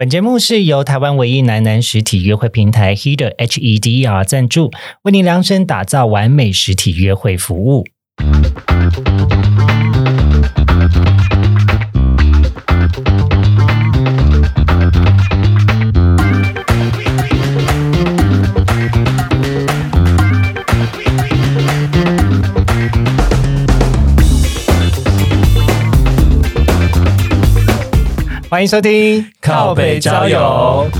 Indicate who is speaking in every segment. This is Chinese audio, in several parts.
Speaker 1: 本节目是由台湾唯一男男实体约会平台 Heder H E D E R 赞助，为您量身打造完美实体约会服务。欢迎收听
Speaker 2: 靠北交友。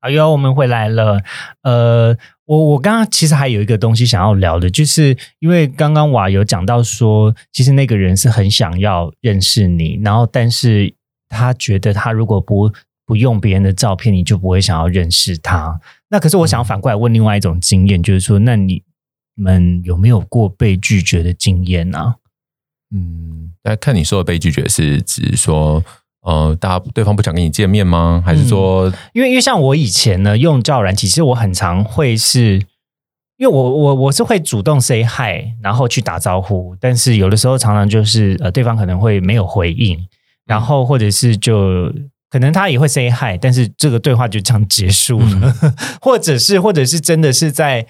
Speaker 1: 好哟，我们回来了。呃，我我刚刚其实还有一个东西想要聊的，就是因为刚刚瓦有讲到说，其实那个人是很想要认识你，然后但是他觉得他如果不不用别人的照片，你就不会想要认识他。那可是我想反过来问另外一种经验，就是说，那你们有没有过被拒绝的经验呢？
Speaker 2: 嗯，那看你说的被拒绝是指说，呃，大家对方不想跟你见面吗？还是说，
Speaker 1: 因为因为像我以前呢用交友软体，其实我很常会是，因为我我我是会主动 say hi，然后去打招呼，但是有的时候常常就是呃对方可能会没有回应，然后或者是就可能他也会 say hi，但是这个对话就这样结束了，或者是或者是真的是在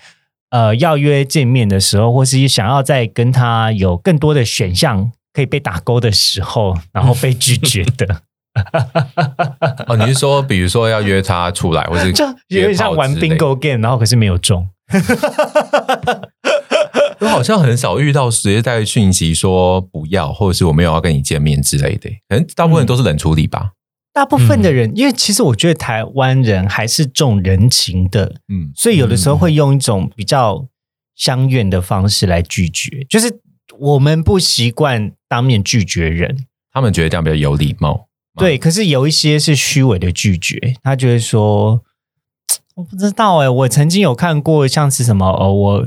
Speaker 1: 呃要约见面的时候，或是想要再跟他有更多的选项可以被打勾的时候，然后被拒绝的。
Speaker 2: 哦，你是说，比如说要约他出来，或是
Speaker 1: 就有点像玩 bingo game，然后可是没有中。
Speaker 2: 我好像很少遇到直接在讯息说不要，或者是我没有要跟你见面之类的，可能大部分都是冷处理吧。
Speaker 1: 大部分的人，因为其实我觉得台湾人还是重人情的，
Speaker 2: 嗯，
Speaker 1: 所以有的时候会用一种比较相怨的方式来拒绝，就是我们不习惯当面拒绝人。
Speaker 2: 他们觉得这样比较有礼貌。
Speaker 1: 对，可是有一些是虚伪的拒绝，他就会说：“我不知道哎、我曾经有看过像是什么哦，我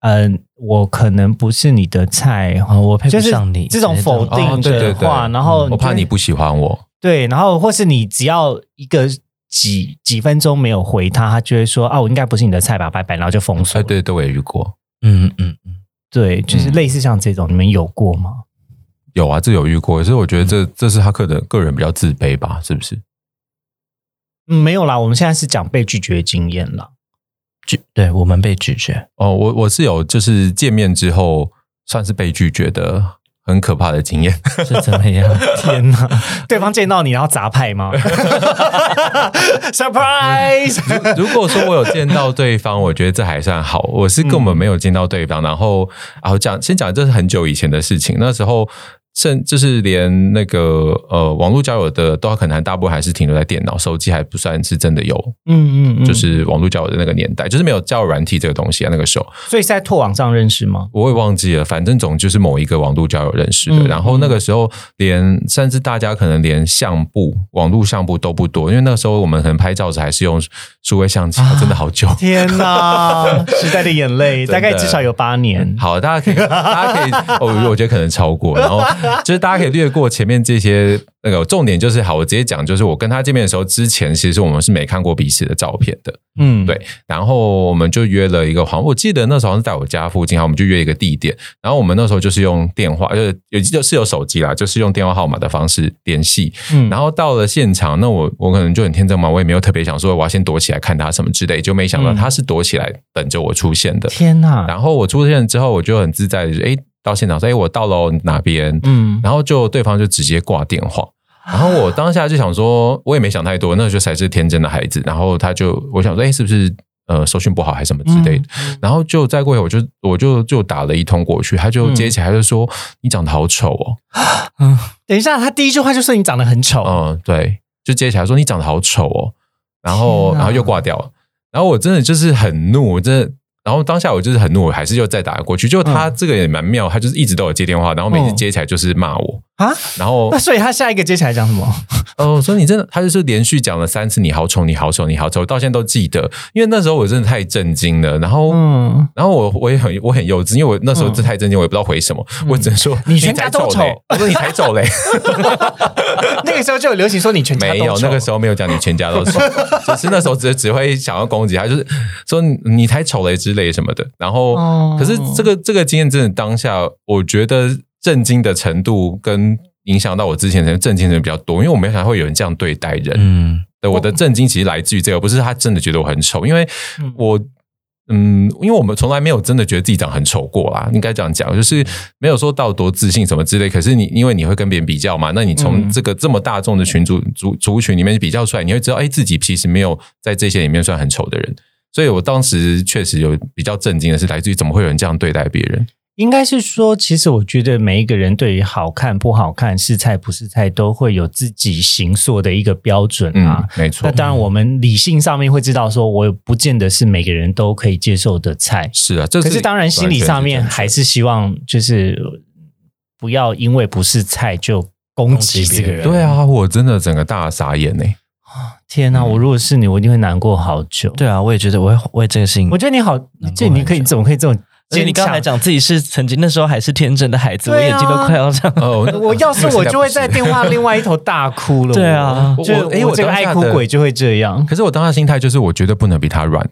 Speaker 1: 嗯、我可能不是你的菜，
Speaker 3: 哦，我配不上你，
Speaker 1: 这种否定
Speaker 2: 哦对对对
Speaker 1: 的话，然后就
Speaker 2: 我怕你不喜欢我。
Speaker 1: 对，然后或是你只要一个几几分钟没有回他，他就会说：“啊，我应该不是你的菜吧，拜拜。”然后就封锁。
Speaker 2: 哎，对，对我也遇过。
Speaker 3: 嗯嗯嗯，
Speaker 1: 对，就是
Speaker 2: 嗯
Speaker 1: 类似像这种，你们有过吗？
Speaker 2: 有啊，这有遇过，所以我觉得这这是他个人个人比较自卑吧，是不是？
Speaker 1: 嗯，没有啦，我们现在是讲被拒绝的经验啦。
Speaker 3: 拒对我们被拒绝，
Speaker 2: 哦，我我是有就是见面之后算是被拒绝的很可怕的经验。
Speaker 3: 是怎么样？
Speaker 1: 天哪，对方见到你然后砸派吗？Surprise！
Speaker 2: 如果说我有见到对方，我觉得这还算好。我是根本没有见到对方，然后然后讲先讲，这是很久以前的事情。那时候甚就是连那个呃网络交友的都可能大部分还是停留在电脑，手机还不算是真的有，
Speaker 1: 嗯嗯嗯，
Speaker 2: 就是网络交友的那个年代，就是没有交友软体这个东西啊。那个时候
Speaker 1: 所以是在拓网上认识吗？
Speaker 2: 我也忘记了，反正总就是某一个网络交友认识的。
Speaker 1: 嗯
Speaker 2: 然后那个时候连甚至大家可能连相簿、网络相簿都不多，因为那个时候我们可能拍照时还是用数位相机，真的好久。
Speaker 1: 天哪，时代的眼泪，大概至少有八年。
Speaker 2: 好，大家可以，大家可以，哦，我觉得可能超过，然后 就是大家可以略过前面这些那个重点，就是好，我直接讲，就是我跟他见面的时候，之前其实我们是没看过彼此的照片的，
Speaker 1: 嗯，
Speaker 2: 对，然后我们就约了一个，好像我记得那时候好像是在我家附近，好，我们就约一个地点，然后我们那时候就是用电话，就是有就是有手机啦，就是用电话号码的方式联系，
Speaker 1: 嗯。
Speaker 2: 然后到了现场，那我我可能就很天真嘛，我也没有特别想说我要先躲起来看他什么之类，就没想到
Speaker 1: 嗯。
Speaker 2: 他是躲起来等着我出现的，
Speaker 1: 天哪，
Speaker 2: 然后我出现之后，我就很自在的，哎，到现场说，哎，我到了哪边，
Speaker 1: 嗯，
Speaker 2: 然后就对方就直接挂电话，然后我当下就想说，我也没想太多，那就才是天真的孩子。然后他就我想说，哎，是不是呃收讯不好还是什么之类的？然后就再过一会儿，我就我就就打了一通过去，他就接起来就说：“你长得好丑哦。
Speaker 1: 等一下，他第一句话就说你长得很丑，
Speaker 2: 嗯，对，就接起来说：“你长得好丑哦。”然后然后又挂掉了。然后我真的就是很怒，我真的。然后当下我就是很怒，我还是又再打过去。就他这个也蛮妙，他就是一直都有接电话，然后每次接起来就是骂我，
Speaker 1: 啊，
Speaker 2: 然后
Speaker 1: 那所以他下一个接下来讲什么？
Speaker 2: 哦，所以你真的，他就是连续讲了三次“你好丑，你好丑，你好丑”，到现在都记得。因为那时候我真的太震惊了，然后，
Speaker 1: 嗯，
Speaker 2: 然后我我也很我很幼稚，因为我那时候真的太震惊，我也不知道回什么，我只能说
Speaker 1: 你全家都
Speaker 2: 才丑 我说你才丑嘞，
Speaker 1: 那个时候就有流行说你全家都
Speaker 2: 没有，那个时候没有讲你全家都丑，只是那时候只只会想要攻击他，就是说你你才丑嘞之类什么的。然后，
Speaker 1: 哦
Speaker 2: 可是这个这个经验真的当下，我觉得震惊的程度跟影响到我之前的震惊的人比较多，因为我没想到会有人这样对待人。
Speaker 3: 嗯
Speaker 2: 对，我的震惊其实来自于这个，不是他真的觉得我很丑，因为
Speaker 1: 嗯
Speaker 2: 我。嗯，因为我们从来没有真的觉得自己长很丑过啦，应该这样讲，就是没有说到多自信什么之类。可是你因为你会跟别人比较嘛，那你从
Speaker 1: 嗯
Speaker 2: 这个这么大众的群组族族群里面比较出来，你会知道，哎，自己其实没有在这些里面算很丑的人。所以我当时确实有比较震惊的是，来自于怎么会有人这样对待别人？
Speaker 1: 应该是说，其实我觉得每一个人对于好看不好看、是菜不是菜，都会有自己行塑的一个标准
Speaker 2: 嗯
Speaker 1: 啊。，
Speaker 2: 没错
Speaker 1: 那，当然，我们理性上面会知道，说我不见得是每个人都可以接受的菜。
Speaker 2: 是啊，这
Speaker 1: 可是当然，心理上面还是希望就是不要因为不是菜就攻击这个人。
Speaker 2: 对，啊，我真的整个大傻眼呢、
Speaker 1: 天哪！我如果是你，我一定会难过好久。
Speaker 3: 对啊，我也觉得我会为这个事情
Speaker 1: 我。觉得你好，这你可以怎么可以这种坚
Speaker 3: 而且你刚才？讲自己是曾经那时候还是天真的孩子，我眼睛都快要这样。
Speaker 2: 哦，
Speaker 1: 我要是我就会在电话另外一头大哭了。
Speaker 3: 对 啊
Speaker 1: 我就
Speaker 2: 我诶我
Speaker 1: 我这个爱哭鬼就会这样。
Speaker 2: 可是我当下心态就是，我绝对不能比他软，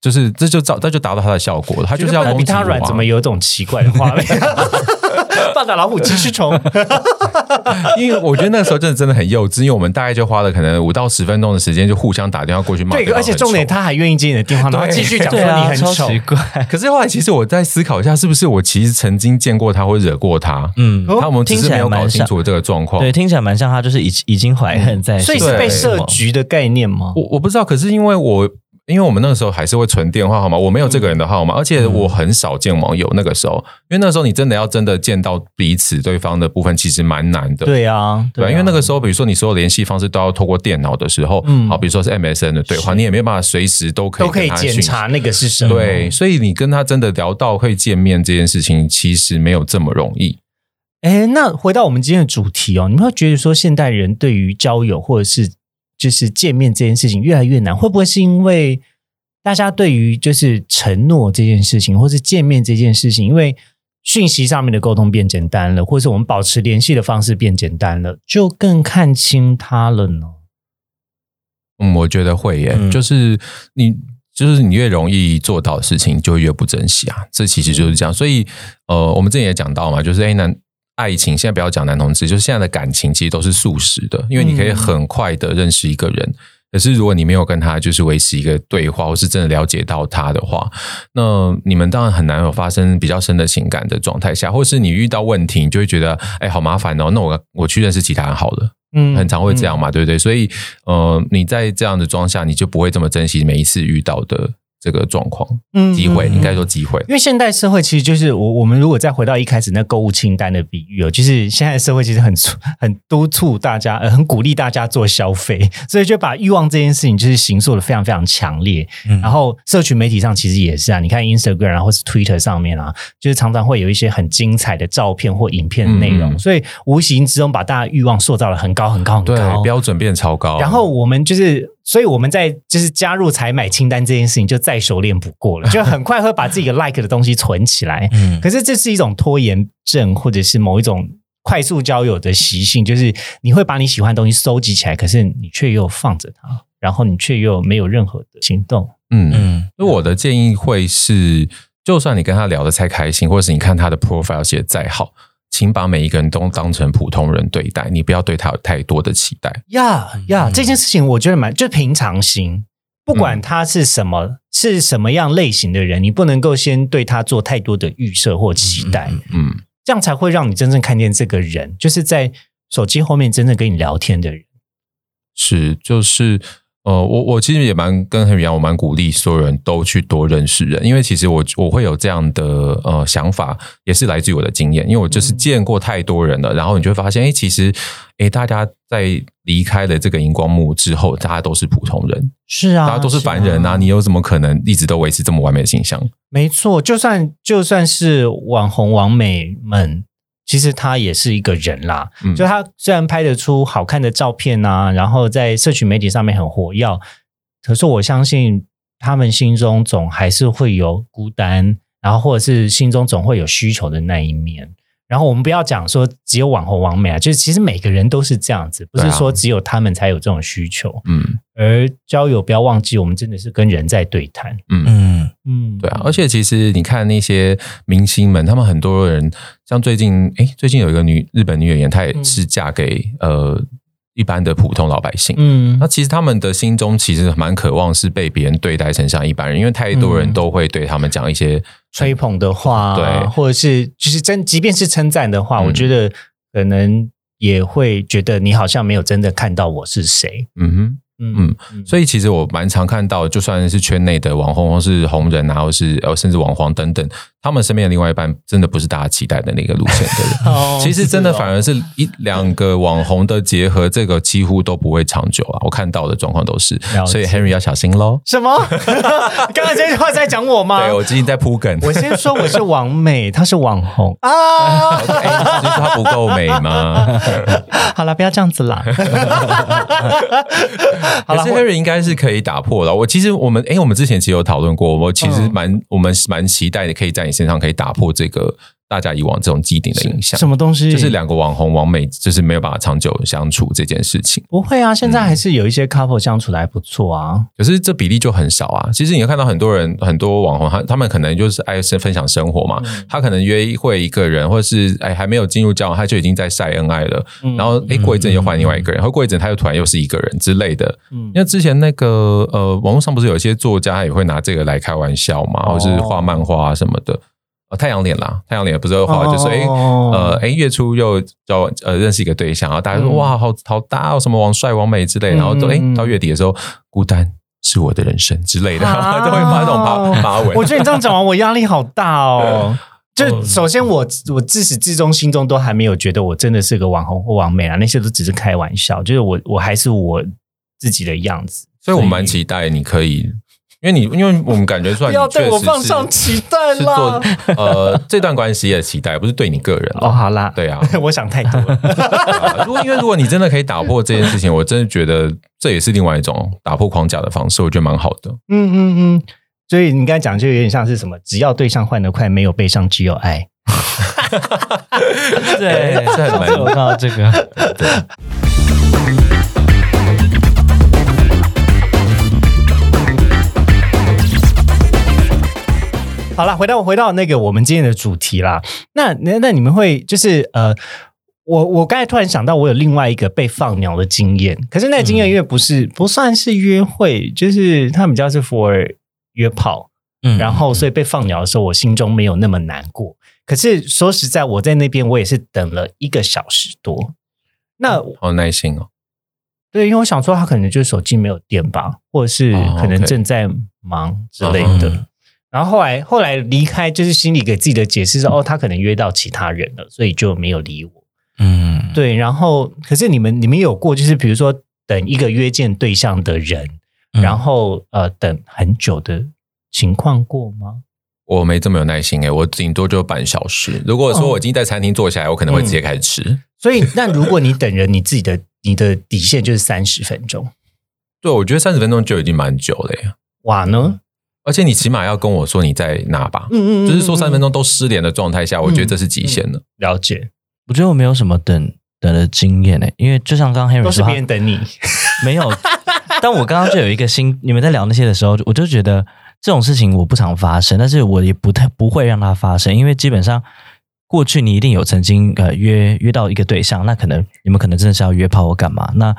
Speaker 2: 就是这就造，这就达到他的效果了。他就是要
Speaker 1: 比他软，怎么有种奇怪的画面？棒打老虎，鸡吃虫。
Speaker 2: 因为我觉得那个时候真的真的很幼稚，因为我们大概就花了可能五到十分钟的时间，就互相打电话过去骂
Speaker 1: 对，
Speaker 2: 方
Speaker 1: 而且重点他还愿意接你的电话，然后继续讲说你很丑
Speaker 3: 奇。怪。
Speaker 2: 可是后来，其实我在思考一下，是不是我其实曾经见过他或惹过他？
Speaker 3: 嗯，
Speaker 2: 他我们只
Speaker 3: 听起来
Speaker 2: 是没有搞
Speaker 3: 蛮
Speaker 2: 清楚这个状况。
Speaker 3: 对，听起来蛮像他就是已已经怀恨在心，
Speaker 1: 所以是被
Speaker 2: 对
Speaker 1: 设局的概念吗？
Speaker 2: 我我不知道，可是因为我因为我们那个时候还是会存电话号码，我没有这个人的号码，而且我很少见网友。那个时候，因为那时候你真的要真的见到彼此对方的部分，其实蛮难的。
Speaker 1: 对啊，
Speaker 2: 对，
Speaker 1: 啊
Speaker 2: 因为那个时候，比如说你所有联系方式都要透过电脑的时候，
Speaker 1: 嗯
Speaker 2: 好，比如说是 MSN 的对话，你也没有办法随时都可以
Speaker 1: 都可以检查那个是什么。
Speaker 2: 对，所以你跟他真的聊到会见面这件事情，其实没有这么容易。
Speaker 1: 哎，那回到我们今天的主题哦，你们会觉得说现代人对于交友或者是就是见面这件事情越来越难，会不会是因为大家对于就是承诺这件事情，或是见面这件事情，因为讯息上面的沟通变简单了，或是我们保持联系的方式变简单了，就更看清他了呢？
Speaker 2: 嗯，我觉得会耶，
Speaker 3: 嗯
Speaker 2: 就是你。就是你越容易做到的事情，就越不珍惜啊！这其实就是这样。所以，呃，我们之前也讲到嘛，就是哎，男爱情现在不要讲男同志，就是现在的感情其实都是速食的，因为你可以很快的认识一个人。可是如果你没有跟他就是维持一个对话，或是真的了解到他的话，那你们当然很难有发生比较深的情感的状态下，或是你遇到问题，你就会觉得哎，好麻烦哦，那我我去认识其他人好了。
Speaker 1: 嗯
Speaker 2: 很常会这样嘛，对不对？所以，呃，你在这样的状况下，你就不会这么珍惜每一次遇到的这个状况
Speaker 1: 嗯
Speaker 2: 机会，
Speaker 1: 嗯
Speaker 2: 应该说机会。
Speaker 1: 因为现代社会其实就是我我们如果再回到一开始那购物清单的比喻哦，就是现在社会其实很促 很督促大家，呃，很鼓励大家做消费，所以就把欲望这件事情就是形塑的非常非常强烈。
Speaker 3: 嗯
Speaker 1: 然后社群媒体上其实也是啊，你看 Instagram 啊，或是 Twitter 上面啊，就是常常会有一些很精彩的照片或影片的内容，所以无形之中把大家欲望塑造的很高很高很高
Speaker 2: 对
Speaker 1: 高，，
Speaker 2: 标准变超高。
Speaker 1: 然后我们就是，所以我们在就是加入采买清单这件事情就再熟练不过了，就很快会把自己的 like 的东西存起来。
Speaker 3: 嗯
Speaker 1: 可是这是一种拖延症，或者是某一种快速交友的习性，就是你会把你喜欢的东西收集起来，可是你却又放着它，然后你却又没有任何的行动。
Speaker 2: 嗯，
Speaker 3: 嗯
Speaker 2: 那我的建议会是，就算你跟他聊得再开心，或者是你看他的 profile 写得再好，请把每一个人都当成普通人对待，你不要对他有太多的期待。
Speaker 1: 呀呀，
Speaker 3: 嗯
Speaker 1: 这件事情我觉得蛮就平常心，不管他是什么、是什么样类型的人，你不能够先对他做太多的预设或期待。
Speaker 3: 嗯
Speaker 2: 嗯，
Speaker 1: 这样才会让你真正看见这个人，就是在手机后面真正跟你聊天的人。
Speaker 2: 是，就是呃，我我其实也蛮跟很一样，我蛮鼓励所有人都去多认识人，因为其实我我会有这样的呃想法，也是来自于我的经验，因为我就是
Speaker 1: 嗯。
Speaker 2: 见过太多人了，然后你就会发现，哎，其实哎，大家在离开了这个荧光幕之后，大家都是普通人，
Speaker 1: 是啊，
Speaker 2: 大家都是凡人啊，你又怎么可能一直都维持这么完美的形象？
Speaker 1: 没错，就算就算是网红网美们，其实他也是一个人啦。
Speaker 2: 嗯
Speaker 1: 就他虽然拍得出好看的照片啊，然后在社群媒体上面很活跃，可是我相信他们心中总还是会有孤单，然后或者是心中总会有需求的那一面。然后我们不要讲说只有网红网美啊，就是其实每个人都是这样子，不是说只有他们才有这种需求。
Speaker 2: 嗯
Speaker 1: 而交友不要忘记，我们真的是跟人在对谈。
Speaker 2: 嗯。
Speaker 3: 嗯，
Speaker 1: 嗯，
Speaker 2: 对啊，而且其实你看那些明星们，他们很多人，像最近，哎，最近有一个女日本女演员，她也是嫁给、呃一般的普通老百姓。
Speaker 1: 嗯
Speaker 2: 那其实他们的心中其实蛮渴望是被别人对待成像一般人，因为太多人
Speaker 1: 嗯
Speaker 2: 都会对他们讲一些
Speaker 1: 吹捧的话，
Speaker 2: 对
Speaker 1: 或者是就是真，即便是称赞的话，
Speaker 2: 嗯
Speaker 1: 我觉得可能也会觉得你好像没有真的看到我是谁。
Speaker 2: 嗯哼。
Speaker 1: 嗯嗯
Speaker 2: 所以其实我蛮常看到，就算是圈内的网红，或是红人啊，或是呃甚至网黄等等，他们身边的另外一半，真的不是大家期待的那个路线的人。
Speaker 1: 哦
Speaker 2: 其实真的反而是一两个网红的结合，这个几乎都不会长久啊。我看到的状况都是所以 Henry 要小心喽。
Speaker 1: 什么？刚才这句话在讲我吗？
Speaker 2: 对我最近在铺梗，
Speaker 1: 我先说我是王美，她是网红啊。
Speaker 2: 哎，就是他不够美吗？
Speaker 1: 好了，不要这样子啦。好了
Speaker 2: Henry 应该是可以打破的。我其实我们哎，我们之前其实有讨论过，我其实
Speaker 1: 嗯
Speaker 2: 蛮我们蛮期待的，可以在你线上可以打破这个大家以往这种既定的印象。
Speaker 1: 什么东西？
Speaker 2: 就是两个网红完美，就是没有办法长久相处这件事情。
Speaker 1: 不会啊，现在还是有一些 couple 相处的还不错啊。
Speaker 2: 可是这比例就很少啊。其实你会看到很多人，很多网红，他他们可能就是爱分享生活嘛。
Speaker 1: 嗯
Speaker 2: 他可能约会一个人，或者是哎还没有进入交往，他就已经在晒恩爱了。
Speaker 1: 嗯
Speaker 2: 然后哎过一阵又换另外一个人，然后过一阵他又突然又是一个人之类的。
Speaker 1: 嗯
Speaker 2: 因为之前那个呃，网络上不是有一些作家也会拿这个来开玩笑嘛，
Speaker 1: 哦
Speaker 2: 或是画漫画啊什么的。呃，太阳脸啦，太阳脸不是会画，就是哎、
Speaker 1: 哦
Speaker 2: 呃哎月初又交呃认识一个对象，然后大家说、
Speaker 1: 嗯
Speaker 2: 哇好好搭哦，什么王帅王美之类，然后都哎、
Speaker 1: 嗯
Speaker 2: 到月底的时候孤单是我的人生之类的，
Speaker 1: 啊
Speaker 2: 都会发这种发 发文。
Speaker 1: 我觉得你这样讲完，我压力好大哦。就
Speaker 2: 嗯
Speaker 1: 首先我，我自始至终心中都还没有觉得我真的是个网红或网美啊，那些都只是开玩笑。就是我，我还是我自己的样子。
Speaker 2: 所以我蛮期待你可以，因为你因为我们感觉出来
Speaker 1: 要对我放上期待
Speaker 2: 是做
Speaker 1: 啦。
Speaker 2: 呃这段关系的期待，不是对你个人
Speaker 1: 哦，好啦，
Speaker 2: 对啊，
Speaker 1: 我想太多了。
Speaker 2: 啊如果因为如果你真的可以打破这件事情，我真的觉得这也是另外一种打破框架的方式，我觉得蛮好的。
Speaker 1: 嗯嗯嗯。所以你刚才讲就有点像是什么，只要对象换得快，没有悲伤，只有爱。
Speaker 3: 对，
Speaker 2: 这很蛮
Speaker 3: 我看到这个，
Speaker 1: 好了，回到回到那个我们今天的主题啦。那那那你们会就是呃，我我刚才突然想到，我有另外一个被放鸟的经验。可是那个经验因为不是、不算是约会，就是它比较是 for 约炮，
Speaker 3: 嗯
Speaker 1: 然后所以被放鸟的时候，我心中没有那么难过。可是说实在，我在那边我也是等了一个小时多。那
Speaker 2: 好耐心哦。
Speaker 1: 对，因为我想说他可能就是手机没有电吧，或者是
Speaker 2: 哦
Speaker 1: 可能正在忙之类的。
Speaker 3: 嗯
Speaker 1: 然后后来后来离开，就是心里给自己的解释是，哦，他可能约到其他人了，所以就没有理我。
Speaker 3: 嗯，
Speaker 1: 对，然后可是你们你们有过，就是比如说等一个约见对象的人，
Speaker 3: 嗯
Speaker 1: 然后呃等很久的情况过吗？
Speaker 2: 我没这么有耐心诶、我顶多就半小时。如果说我已经在餐厅坐下来，我可能会直接开始吃。
Speaker 1: 所以那如果你等人，你自己的 你的底线就是三十分钟，
Speaker 2: 对，我觉得三十分钟就已经蛮久了呀。
Speaker 1: 哇呢？
Speaker 2: 而且你起码要跟我说你在哪吧，
Speaker 1: 嗯嗯
Speaker 2: 就是说三分钟都失联的状态下，我觉得这是极限了。
Speaker 1: 了解，
Speaker 3: 我觉得我没有什么等等的经验诶，因为就像刚刚 Henry
Speaker 1: 都是
Speaker 3: 说，他
Speaker 1: 别人等你。
Speaker 3: 没有，但我刚刚就有一个心，你们在聊那些的时候，我就觉得这种事情我不常发生，但是我也不太不会让它发生，因为基本上过去你一定有曾经呃约约到一个对象，那可能你们可能真的是要约炮或干嘛，那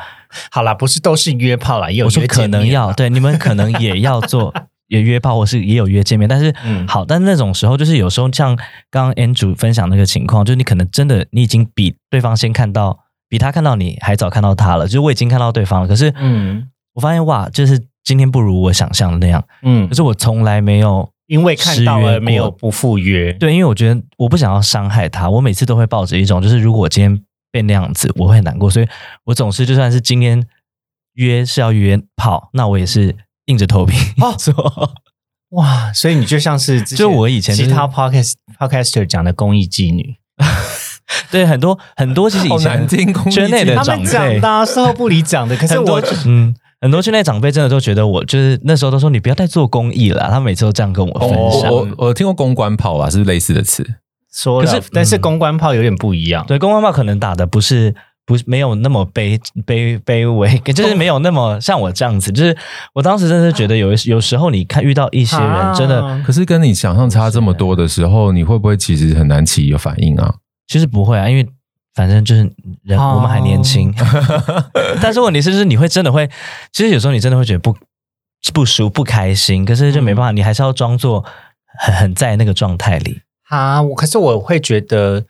Speaker 1: 好啦，不是都是约炮啦，也有
Speaker 3: 我说可能要对你们可能也要做也约炮，或是也有约见面，但是、
Speaker 1: 嗯。
Speaker 3: 好，但那种时候就是有时候像刚刚 Andrew 分享那个情况，就是你可能真的你已经比对方先看到，比他看到你还早看到他了，就是我已经看到对方了，可是
Speaker 1: 嗯。
Speaker 3: 我发现哇，就是今天不如我想象的那样，
Speaker 1: 嗯。
Speaker 3: 可，是我从来没有
Speaker 1: 因为看到
Speaker 3: 失约过
Speaker 1: 了没有不赴约，
Speaker 3: 对，因为我觉得我不想要伤害他，我每次都会抱着一种，就是如果我今天变那样子，我会很难过，所以我总是就算是今天约是要约炮，那我也是硬着头皮
Speaker 1: 哦
Speaker 3: 做。
Speaker 1: 哇，所以你就像是
Speaker 3: 就我以前就是
Speaker 1: 其他 podcast podcaster 讲的公益妓女，
Speaker 3: 对，很多很多其实以前圈内的长辈
Speaker 1: 们讲的、啊、事后不理讲的，可是我
Speaker 3: 嗯。很多圈内长辈真的都觉得我就是那时候都说你不要再做公益了，他每次都这样跟我分享。
Speaker 2: 我我我听过公关炮啊，是不是类似的词？
Speaker 1: 说，
Speaker 3: 可是
Speaker 1: 但是
Speaker 3: 嗯
Speaker 1: 公关炮有点不一样。
Speaker 3: 对，公关炮可能打的不是不是没有那么卑卑卑微，就是没有那么像我这样子。就是我当时真的是觉得有有时候你看遇到一些人真的，
Speaker 1: 啊
Speaker 2: 可是跟你想象差这么多的时候，你会不会其实很难起有反应啊？
Speaker 3: 其实不会啊，因为反正就是人、
Speaker 1: 哦
Speaker 3: 我们还年轻。但是问题是，就是你会真的会，其实有时候你真的会觉得不不舒不开心，可是就没办法，你还是要装作很很在那个状态里。
Speaker 1: 啊，我可是我会觉得，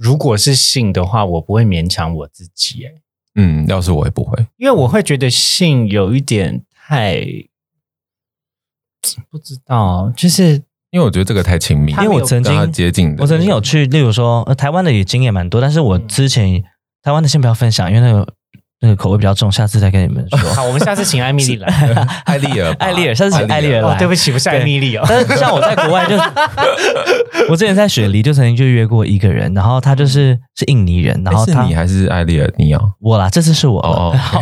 Speaker 1: 如果是性的话，我不会勉强我自己，哎，
Speaker 2: 嗯，要是我也不会。
Speaker 1: 因为我会觉得性有一点太不知道，就是
Speaker 2: 因为我觉得这个太亲密，
Speaker 3: 因为我曾经
Speaker 2: 接近的，
Speaker 3: 我曾经有去，例如说，呃，台湾的也经验蛮多，但是我之前、台湾的先不要分享，因为那个那个口味比较重，下次再跟你们说。
Speaker 1: 好，我们下次请艾米丽来。
Speaker 2: 艾丽尔，
Speaker 3: 艾丽尔下次请艾丽尔
Speaker 1: 哦
Speaker 3: 来，
Speaker 1: 对不起，不是艾米丽哦。
Speaker 3: 但是像我在国外就，我之前在雪梨就曾经就约过一个人，然后他就是是印尼人，然后
Speaker 2: 是你还是艾丽尔尼啊？
Speaker 3: 我啦，这次是我哦。
Speaker 2: 哦
Speaker 3: 好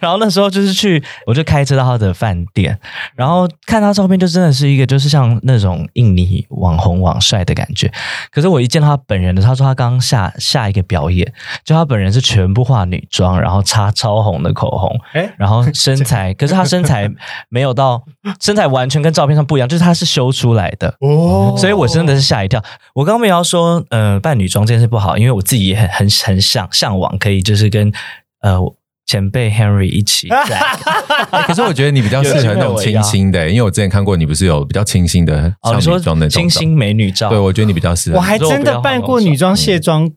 Speaker 3: 然后那时候就是去，我就开车到他的饭店，然后看他照片，就真的是一个就是像那种印尼网红网帅的感觉。可是我一见到他本人的，他说他刚下下一个表演，就他本人是全部化女装，然后擦超红的口红，
Speaker 1: 哎，
Speaker 3: 然后身材，可是她身材没有到身材完全跟照片上不一样，就是她是修出来的。
Speaker 1: 哦
Speaker 3: 所以我真的是吓一跳。我刚刚没有要说，呃，扮女装这件事不好，因为我自己也很很很向向往，可以就是跟呃前辈 Henry 一起 在。
Speaker 2: 欸可是我觉得你比较适合那种清新的、因为我之前看过你不是有比较清新的
Speaker 3: 哦，
Speaker 2: 像
Speaker 3: 你说
Speaker 2: 女装那种
Speaker 3: 清新美女照，
Speaker 2: 对，我觉得你比较适合。
Speaker 1: 我还真的扮过女装卸妆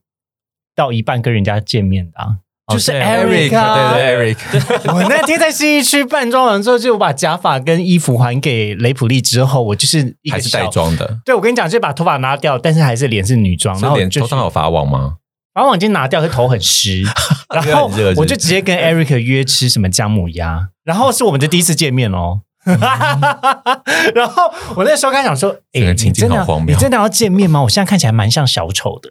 Speaker 1: 到一半跟人家见面的啊。
Speaker 3: 哦
Speaker 1: 就是 Eric，啊
Speaker 2: 对对 Eric，
Speaker 1: 我那天在新一区扮装完之后，就我把假发跟衣服还给雷普利之后，我就是一个
Speaker 2: 还是带。妆的，
Speaker 1: 对，我跟你讲，就把头发拿掉，但是还是脸是女装，然
Speaker 2: 是
Speaker 1: 后
Speaker 2: 脸头上有发网吗？
Speaker 1: 把网巾拿掉，可是头很湿，然后 我就直接跟 Eric 约吃什么姜母鸭，然后是我们的第一次见面哦。然后我那时候刚想说，哎、你真的你真的要见面吗？我现在看起来蛮像小丑的，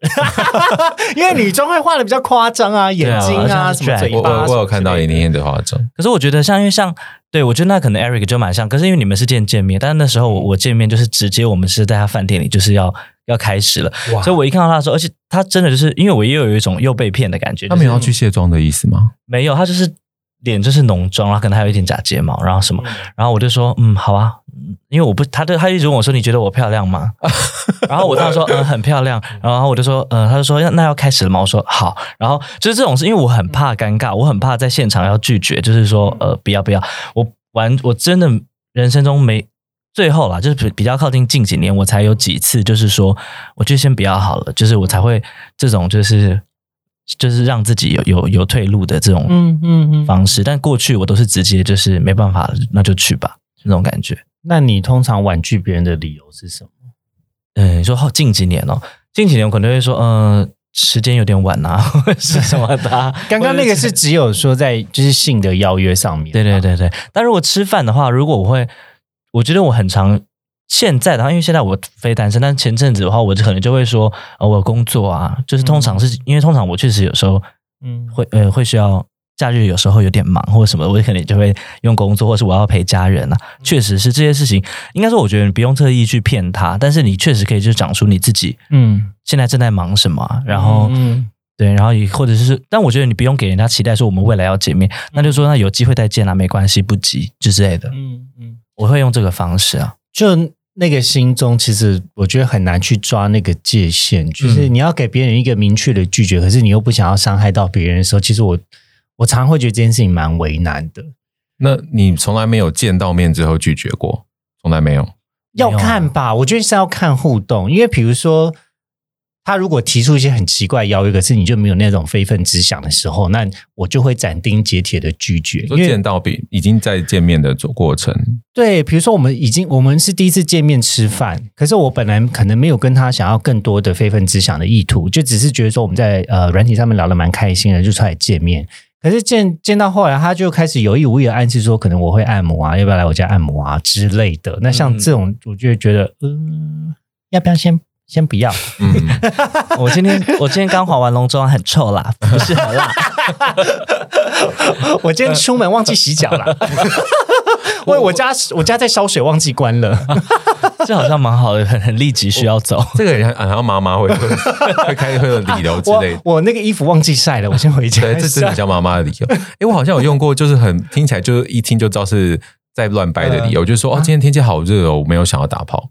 Speaker 1: 因为女装会画的比较夸张啊，眼睛啊，
Speaker 3: 啊
Speaker 1: 什么嘴
Speaker 2: 我
Speaker 1: 巴
Speaker 2: 我我有看到你那天的化妆，
Speaker 3: 可是我觉得像因为像对我觉得那可能 Eric 就蛮像，可是因为你们是见见面，但是那时候我我见面就是直接我们是在他饭店里就是要要开始了，所以我一看到他的时候，而且他真的就是因为我也有一种又被骗的感觉，就是
Speaker 2: 他们有要去卸妆的意思吗？
Speaker 3: 没有，他就是脸就是浓妆，然后可能还有一点假睫毛，然后什么，
Speaker 1: 嗯
Speaker 3: 然后我就说嗯好啊，嗯因为我不，他就他一直问我说你觉得我漂亮吗？然后我当时说嗯很漂亮，然后我就说嗯，他就说要那要开始了吗？我说好，然后就是这种事，因为我很怕尴尬，我很怕在现场要拒绝，就是说呃不要不要，我完我真的人生中没。最后啦，就是比比较靠近近几年，我才有几次，就是说，我就先不要好了，就是我才会这种，就是就是让自己有有有退路的这种
Speaker 1: 嗯嗯嗯。
Speaker 3: 方式，但过去我都是直接就是没办法，那就去吧，那种感觉。
Speaker 1: 那你通常婉拒别人的理由是什么？
Speaker 3: 嗯，你说后近几年哦，近几年我可能会说，嗯、时间有点晚啊，或是什么的啊、
Speaker 1: 刚刚那个是只有说在就是性的邀约上面，
Speaker 3: 对对对对。但如果吃饭的话，如果我会，我觉得我很常现在的话，因为现在我非单身，但前阵子的话，我就可能就会说，呃，我有工作啊，就是通常是、因为通常我确实有时候
Speaker 1: 嗯，
Speaker 3: 会呃会需要假日有时候有点忙或者什么，我可能就会用工作，或是我要陪家人啊。确实是这些事情，应该说我觉得你不用特意去骗他，但是你确实可以就讲出你自己
Speaker 1: 嗯，
Speaker 3: 现在正在忙什么啊、然后、
Speaker 1: 嗯
Speaker 3: 对，然后也或者是，但我觉得你不用给人家期待说我们未来要见面，那就说那有机会再见啦，没关系，不急就之类的。
Speaker 1: 嗯嗯，
Speaker 3: 我会用这个方式啊。
Speaker 1: 就那个心中，其实我觉得很难去抓那个界限，就是你要给别人一个明确的拒绝，可是你又不想要伤害到别人的时候，其实我我常常会觉得这件事情蛮为难的。
Speaker 2: 那你从来没有见到面之后拒绝过，从来没有。
Speaker 1: 要看吧，我觉得是要看互动，因为比如说。他如果提出一些很奇怪的邀约，可是你就没有那种非分之想的时候，那我就会斩钉截铁的拒绝。
Speaker 2: 说
Speaker 1: 因为
Speaker 2: 见到比已经在见面的过程，
Speaker 1: 对，比如说我们已经我们是第一次见面吃饭，可是我本来可能没有跟他想要更多的非分之想的意图，就只是觉得说我们在呃软体上面聊得蛮开心的，就出来见面。可是见见到后来，他就开始有意无意的暗示说，可能我会按摩啊，要不要来我家按摩啊之类的。那像这种，我就会觉得，嗯，要不要先先不要。
Speaker 2: 嗯，
Speaker 3: 我今天我今天刚化完浓妆，很臭啦，不适合辣。
Speaker 1: 我今天出门忘记洗脚了，喂，我家我家在烧水，忘记关了。
Speaker 3: 这好像蛮好的，很很立即需要走。
Speaker 2: 这个人好像妈妈会会会开会有理由之
Speaker 1: 我
Speaker 2: 类的。
Speaker 1: 我那个衣服忘记晒了，我先回家
Speaker 2: 对，这真的
Speaker 1: 晒。
Speaker 2: 像妈妈的理由。哎，我好像有用过，就是很听起来就是一听就知道是在乱掰的理由，就是说哦，今天天气好热哦，我没有想要打炮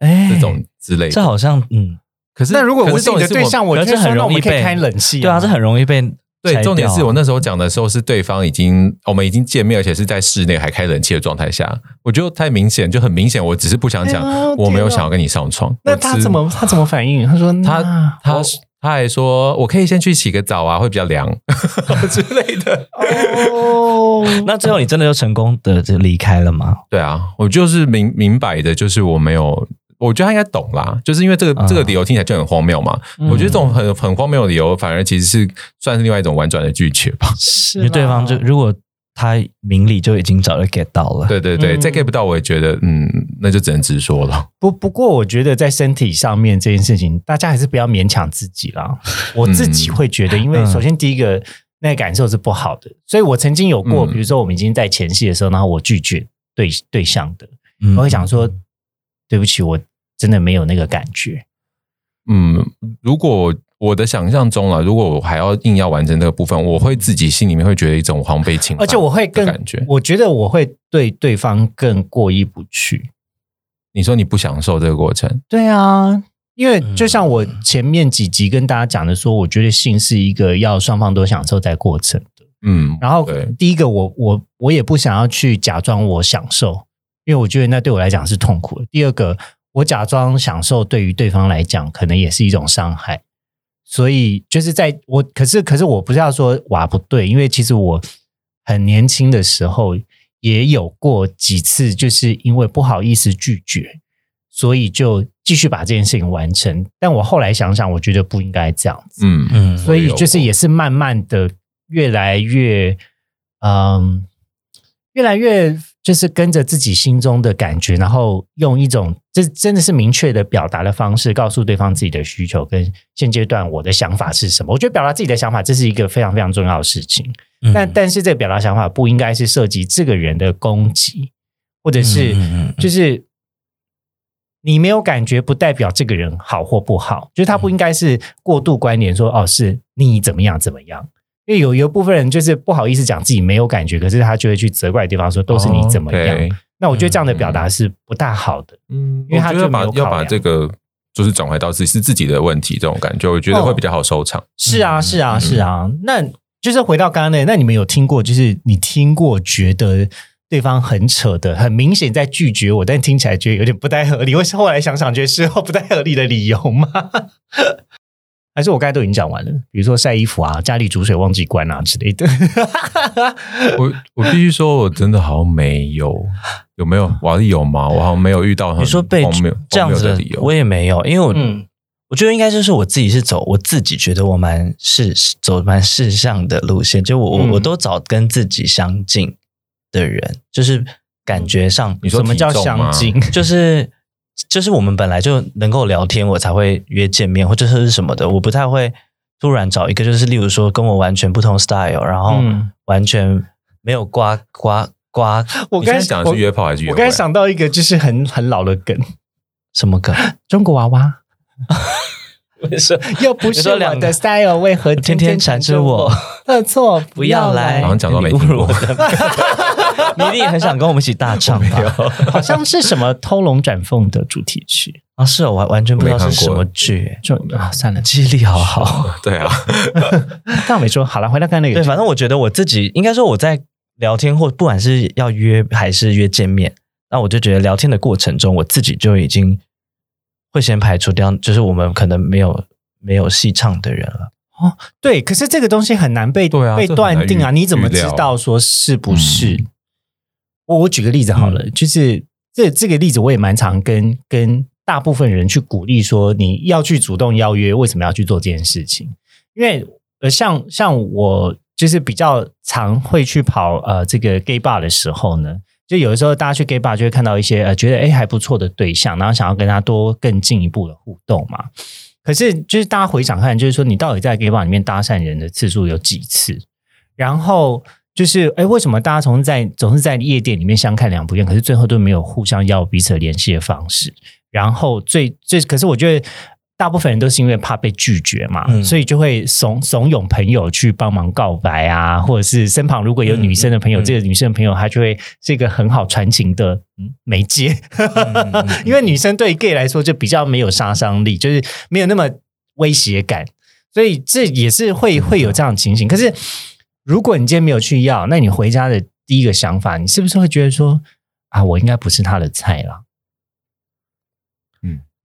Speaker 3: 哎
Speaker 2: 这种之类的。
Speaker 3: 这好像嗯，
Speaker 2: 可是
Speaker 1: 那如果我是你的对象，我
Speaker 3: 可
Speaker 1: 就是说那我们可以
Speaker 3: 被
Speaker 1: 开冷气。
Speaker 3: 对啊，这很容易被
Speaker 2: 对，重点是我那时候讲的时候是对方已经我们已经见面，而且是在室内还开冷气的状态下，我觉得太明显，就很明显，我只是不想讲
Speaker 1: 哎，
Speaker 2: 我没有想要跟你上床。
Speaker 1: 那他怎么他怎么反应？他说
Speaker 2: 他他他还说我可以先去洗个澡啊，会比较凉 之类的。
Speaker 1: 哦，
Speaker 3: 那最后你真的就成功的就离开了吗？
Speaker 2: 对啊，我就是明明摆的，就是我没有。我觉得他应该懂啦，就是因为这个、
Speaker 3: 嗯。
Speaker 2: 这个理由听起来就很荒谬嘛。
Speaker 1: 嗯。
Speaker 2: 我觉得这种很很荒谬的理由，反而其实是算是另外一种婉转的拒绝吧。
Speaker 1: 是
Speaker 3: 因为对方就如果他明理就已经早就 get 到了，
Speaker 2: 对对对，
Speaker 1: 嗯。
Speaker 2: 再 get 不到，我也觉得嗯，那就只能直说了。
Speaker 1: 不不过，我觉得在身体上面这件事情，大家还是不要勉强自己啦。我自己会觉得，因为
Speaker 3: 嗯
Speaker 1: 首先第一个那个感受是不好的，所以我曾经有过，
Speaker 2: 嗯。
Speaker 1: 比如说我们已经在前戏的时候，然后我拒绝对对象的，
Speaker 3: 嗯。
Speaker 1: 我会想说，对不起，我真的没有那个感觉。
Speaker 2: 嗯，如果我的想象中啊，如果我还要硬要完成这个部分，我会自己心里面会觉得一种好像被侵犯，
Speaker 1: 而且我会更
Speaker 2: 感觉。
Speaker 1: 我觉得我会对对方更过意不去。
Speaker 2: 你说你不享受这个过程，
Speaker 1: 对啊，因为
Speaker 3: 嗯
Speaker 1: 就像我前面几集跟大家讲的说，我觉得性是一个要双方都享受在过程的。
Speaker 2: 嗯，
Speaker 1: 然后，第一个我我我也不想要去假装我享受，因为我觉得那对我来讲是痛苦的。第二个，我假装享受对于对方来讲可能也是一种伤害，所以就是在我可是可是我不是要说娃不对，因为其实我很年轻的时候也有过几次，就是因为不好意思拒绝，所以就继续把这件事情完成。但我后来想想，我觉得不应该这样子。
Speaker 2: 嗯
Speaker 3: 嗯
Speaker 1: 所以就是也是慢慢的越来越，嗯，越来越就是跟着自己心中的感觉，然后用一种这真的是明确的表达的方式，告诉对方自己的需求跟现阶段我的想法是什么。我觉得表达自己的想法，这是一个非常非常重要的事情。
Speaker 3: 嗯
Speaker 1: 但但是这个表达想法不应该是涉及这个人的攻击，或者是就是你没有感觉，不代表这个人好或不好，就是他不应该是过度关联说哦是你怎么样怎么样。因为有有一部分人就是不好意思讲自己没有感觉，可是他就会去责怪对方说都是你怎么样。那我觉得这样的表达是不大好的。
Speaker 2: 嗯，
Speaker 1: 因为他
Speaker 2: 就把要把这个就是转回到自己是自己的问题这种感觉，我觉得会比较好收场。
Speaker 1: 是啊，是啊，
Speaker 2: 嗯
Speaker 1: 是啊。那就是回到刚刚那，那你们有听过，就是你听过觉得对方很扯的，很明显在拒绝我，但听起来觉得有点不太合理，或是后来想想觉得事后不太合理的理由吗？还是我刚才都已经讲完了，比如说晒衣服啊，家里煮水忘记关啊之类的。
Speaker 2: 我我必须说，我真的好像没有，有没有？瓦力有吗？我好像没有遇到很
Speaker 3: 你说被这样子
Speaker 2: 的理由。
Speaker 3: 我也没有，因为我、
Speaker 1: 嗯
Speaker 3: 我觉得应该就是我自己是走我自己觉得我蛮是走蛮事项的路线，就我、我
Speaker 1: 嗯
Speaker 3: 我都找跟自己相近的人，就是感觉上
Speaker 2: 你说
Speaker 1: 什么叫相近？
Speaker 3: 就是就是我们本来就能够聊天，我才会约见面或者是什么的，我不太会突然找一个就是例如说跟我完全不同 style，然后
Speaker 1: 嗯。
Speaker 3: 完全没有瓜瓜瓜
Speaker 1: 我刚才
Speaker 2: 你现在讲的是约炮还是约会？
Speaker 1: 我刚才想到一个就是很很老的梗，
Speaker 3: 什么梗，
Speaker 1: 中国娃娃。又不是
Speaker 3: 两个。
Speaker 1: 我的 style，为何
Speaker 3: 天天缠着我？
Speaker 1: 的 错，
Speaker 3: 不要来，
Speaker 2: 好像讲到没
Speaker 3: 你
Speaker 2: 听过。
Speaker 3: 侮辱我的 你一定很想跟我们一起大唱吧？
Speaker 1: 好像是什么偷龙转凤的主题曲，
Speaker 3: 啊，是哦我完完全不知道是什么剧，
Speaker 1: 就啊算了，
Speaker 3: 记忆力好好。
Speaker 2: 对啊，
Speaker 1: 但我没说好了，回到刚刚那个，
Speaker 3: 对，反正我觉得我自己应该说我在聊天或不管是要约还是约见面，那我就觉得聊天的过程中，我自己就已经会先排除掉，就是我们可能没有没有戏唱的人了。
Speaker 1: 哦对，可是这个东西很难被被断定啊，你怎么知道说是不是？
Speaker 2: 嗯
Speaker 1: 我我举个例子好了，就是这这个例子我也蛮常跟跟大部分人去鼓励说，你要去主动邀约，为什么要去做这件事情？因为呃，像像我就是比较常会去跑呃这个 gay bar 的时候呢，就有的时候大家去 gay bar 就会看到一些呃觉得哎还不错的对象，然后想要跟他多更进一步的互动嘛。可是就是大家回想看，就是说你到底在 gay bar 里面搭讪人的次数有几次？然后就是哎，为什么大家总是在总是在夜店里面相看两不厌，可是最后都没有互相要彼此联系的方式？然后最最可是我觉得。大部分人都是因为怕被拒绝嘛，所以就会怂怂恿朋友去帮忙告白啊，或者是身旁如果有女生的朋友，这个女生的朋友她就会是一个很好传情的媒介，因为女生对 gay 来说就比较没有杀伤力，就是没有那么威胁感，所以这也是会会有这样的情形。可是如果你今天没有去要，那你回家的第一个想法，你是不是会觉得说啊，我应该不是他的菜了？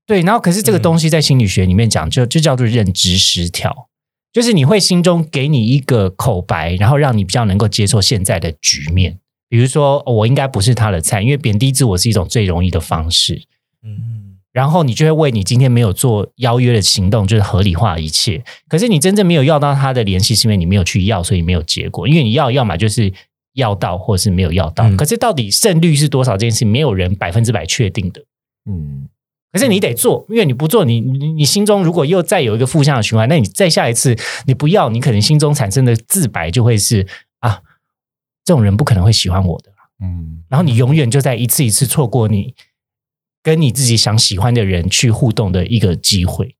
Speaker 1: 对，然后可是这个东西在心理学里面讲，就就叫做认知失调，就是你会心中给你一个口白，然后让你比较能够接受现在的局面。比如说，我应该不是他的菜，因为贬低自我是一种最容易的方式。嗯，然后你就会为你今天没有做邀约的行动，就是合理化一切。可是你真正没有要到他的联系，是因为你没有去要，所以没有结果。因为你要，要么就是要到，或是没有要到。可是到底胜率是多少？这件事没有人百分之百确定的。嗯。可是你得做，因为你不做，你你你心中如果又再有一个负向的循环，那你再下一次你不要，你可能心中产生的自白就会是啊，这种人不可能会喜欢我的，嗯，然后你永远就在一次一次错过你跟你自己想喜欢的人去互动的一个机会，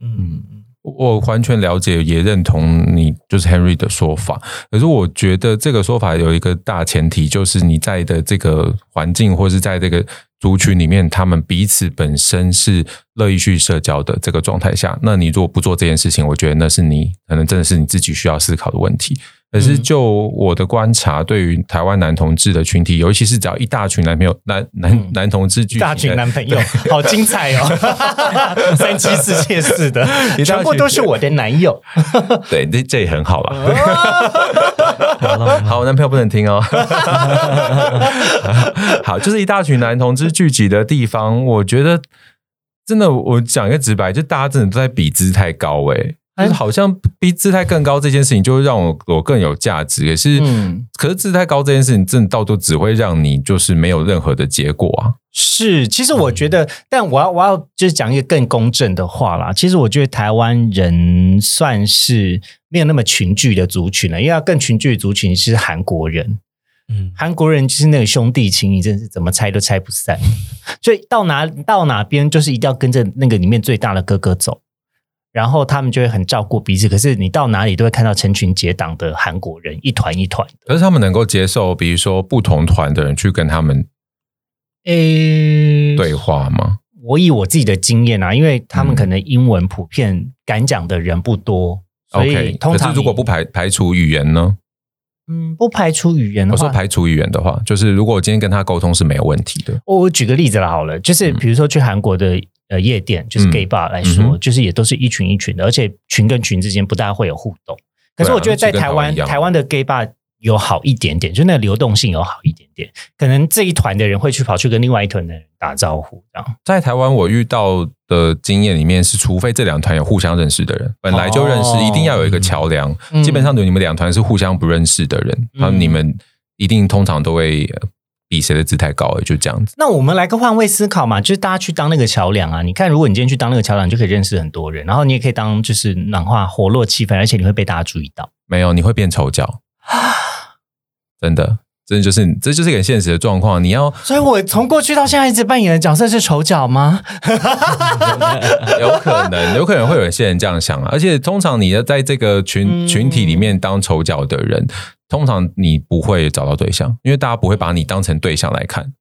Speaker 2: 嗯。我完全了解，也认同你就是 Henry 的说法。可是我觉得这个说法有一个大前提，就是你在的这个环境，或是在这个族群里面，他们彼此本身是乐意去社交的这个状态下，那你如果不做这件事情，我觉得那是你可能真的是你自己需要思考的问题。可是，就我的观察，对于台湾男同志的群体，尤其是只要一大群男朋友、男男男同志聚，
Speaker 1: 大群男朋友，好精彩哦！三妻四妾似的，全部都是我的男友。
Speaker 2: 对，这这也很好了。好，我男朋友不能听哦。好，就是一大群男同志聚集的地方，我觉得真的，我讲一个直白，就大家真的都在比姿态高哎。是好像比姿态更高这件事情，就会让我我更有价值。可是，可是姿态高这件事情，真的到头只会让你就是没有任何的结果啊。
Speaker 1: 是，其实我觉得，但我要我要就是讲一个更公正的话啦。其实我觉得台湾人算是没有那么群聚的族群了，因为要更群聚的族群是韩国人。嗯，韩国人就是那个兄弟情，你真是怎么拆都拆不散。所以到哪到哪边，就是一定要跟着那个里面最大的哥哥走。然后他们就会很照顾彼此，可是你到哪里都会看到成群结党的韩国人，一团一团的。
Speaker 2: 可是他们能够接受，比如说不同团的人去跟他们，
Speaker 1: 诶，
Speaker 2: 对话吗？
Speaker 1: 我以我自己的经验啊，因为他们可能英文普遍敢讲的人不多，所以通常
Speaker 2: 如果不排排除语言呢？
Speaker 1: 嗯，不排除语言。
Speaker 2: 我说排除语言的话，就是如果我今天跟他沟通是没有问题的。
Speaker 1: 我我举个例子了，好了，就是比如说去韩国的。呃，夜店就是 gay bar 来说，就是也都是一群一群的，而且群跟群之间不大会有互动。可是我觉得在台湾，台湾的 gay bar 有好一点点，就那个流动性有好一点点。可能这一团的人会去跑去跟另外一团的人打招呼，这样。
Speaker 2: 在台湾，我遇到的经验里面是，除非这两团有互相认识的人，本来就认识，一定要有一个桥梁。基本上，你们两团是互相不认识的人，那你们一定通常都会。比谁的姿态高，就这样子。
Speaker 1: 那我们来个换位思考嘛，就是大家去当那个桥梁啊。你看，如果你今天去当那个桥梁，你就可以认识很多人，然后你也可以当就是暖化活络气氛，而且你会被大家注意到。
Speaker 2: 没有，你会变丑角 真的，真的就是这就是一个很现实的状况。你要，
Speaker 1: 所以我从过去到现在一直扮演的角色是丑角吗？
Speaker 2: 有可能，有可能会有一些人这样想啊。而且通常你要在这个群群体里面当丑角的人。通常你不会找到对象，因为大家不会把你当成对象来看。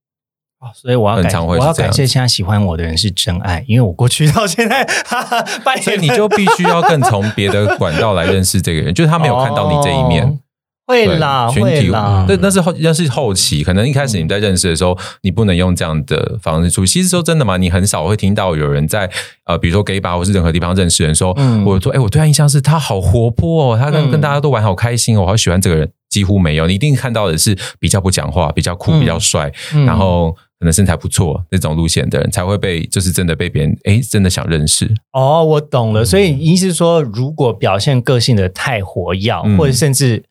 Speaker 1: 哦，所以我要感我要感谢现在喜欢我的人是真爱，因为我过去到现在，哈哈
Speaker 2: 所以你就必须要更从别的管道来认识这个人，就是他没有看到你这一面。
Speaker 1: 会啦，会啦。
Speaker 2: 那那是后那是后期，可能一开始你在认识的时候，你不能用这样的方式处理。其实说真的嘛，你很少会听到有人在呃，比如说 gay bar 或是任何地方认识人说，我说哎，我对他印象是他好活泼哦，他跟跟大家都玩好开心哦，我好喜欢这个人。几乎没有，你一定看到的是比较不讲话、比较酷、比较帅，然后可能身材不错那种路线的人，才会被就是真的被别人哎真的想认识。
Speaker 1: 哦，我懂了，所以意思是说，如果表现个性的太活跃，或者甚至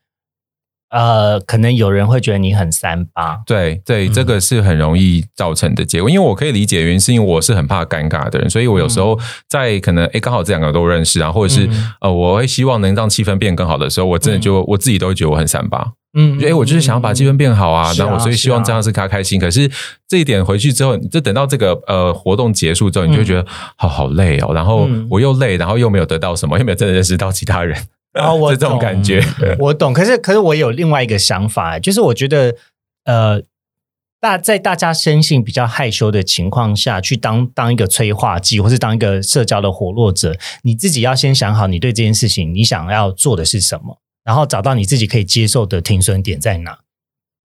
Speaker 1: 呃，可能有人会觉得你很三八，
Speaker 2: 对对，
Speaker 1: 嗯
Speaker 2: 这个是很容易造成的结果。因为我可以理解，原因是因为我是很怕尴尬的人，所以我有时候在可能哎刚好这两个都认识啊，或者是、
Speaker 1: 嗯。
Speaker 2: 呃，我会希望能让气氛变更好的时候，我真的就、我自己都会觉得我很三八。
Speaker 1: 嗯
Speaker 2: 就哎，我就是想要把气氛变好啊，然后我所以希望这样是他开心。可是这一点回去之后，你就等到这个呃活动结束之后，你就会觉得好好累哦，然后
Speaker 1: 嗯。
Speaker 2: 我又累，然后又没有得到什么，又没有真的认识到其他人，
Speaker 1: 哦我
Speaker 2: 是这种感觉。
Speaker 1: 我懂，可是可是我有另外一个想法，就是我觉得呃，大在大家生性比较害羞的情况下去当当一个催化剂，或是当一个社交的活络者，你自己要先想好你对这件事情你想要做的是什么，然后找到你自己可以接受的停损点在哪，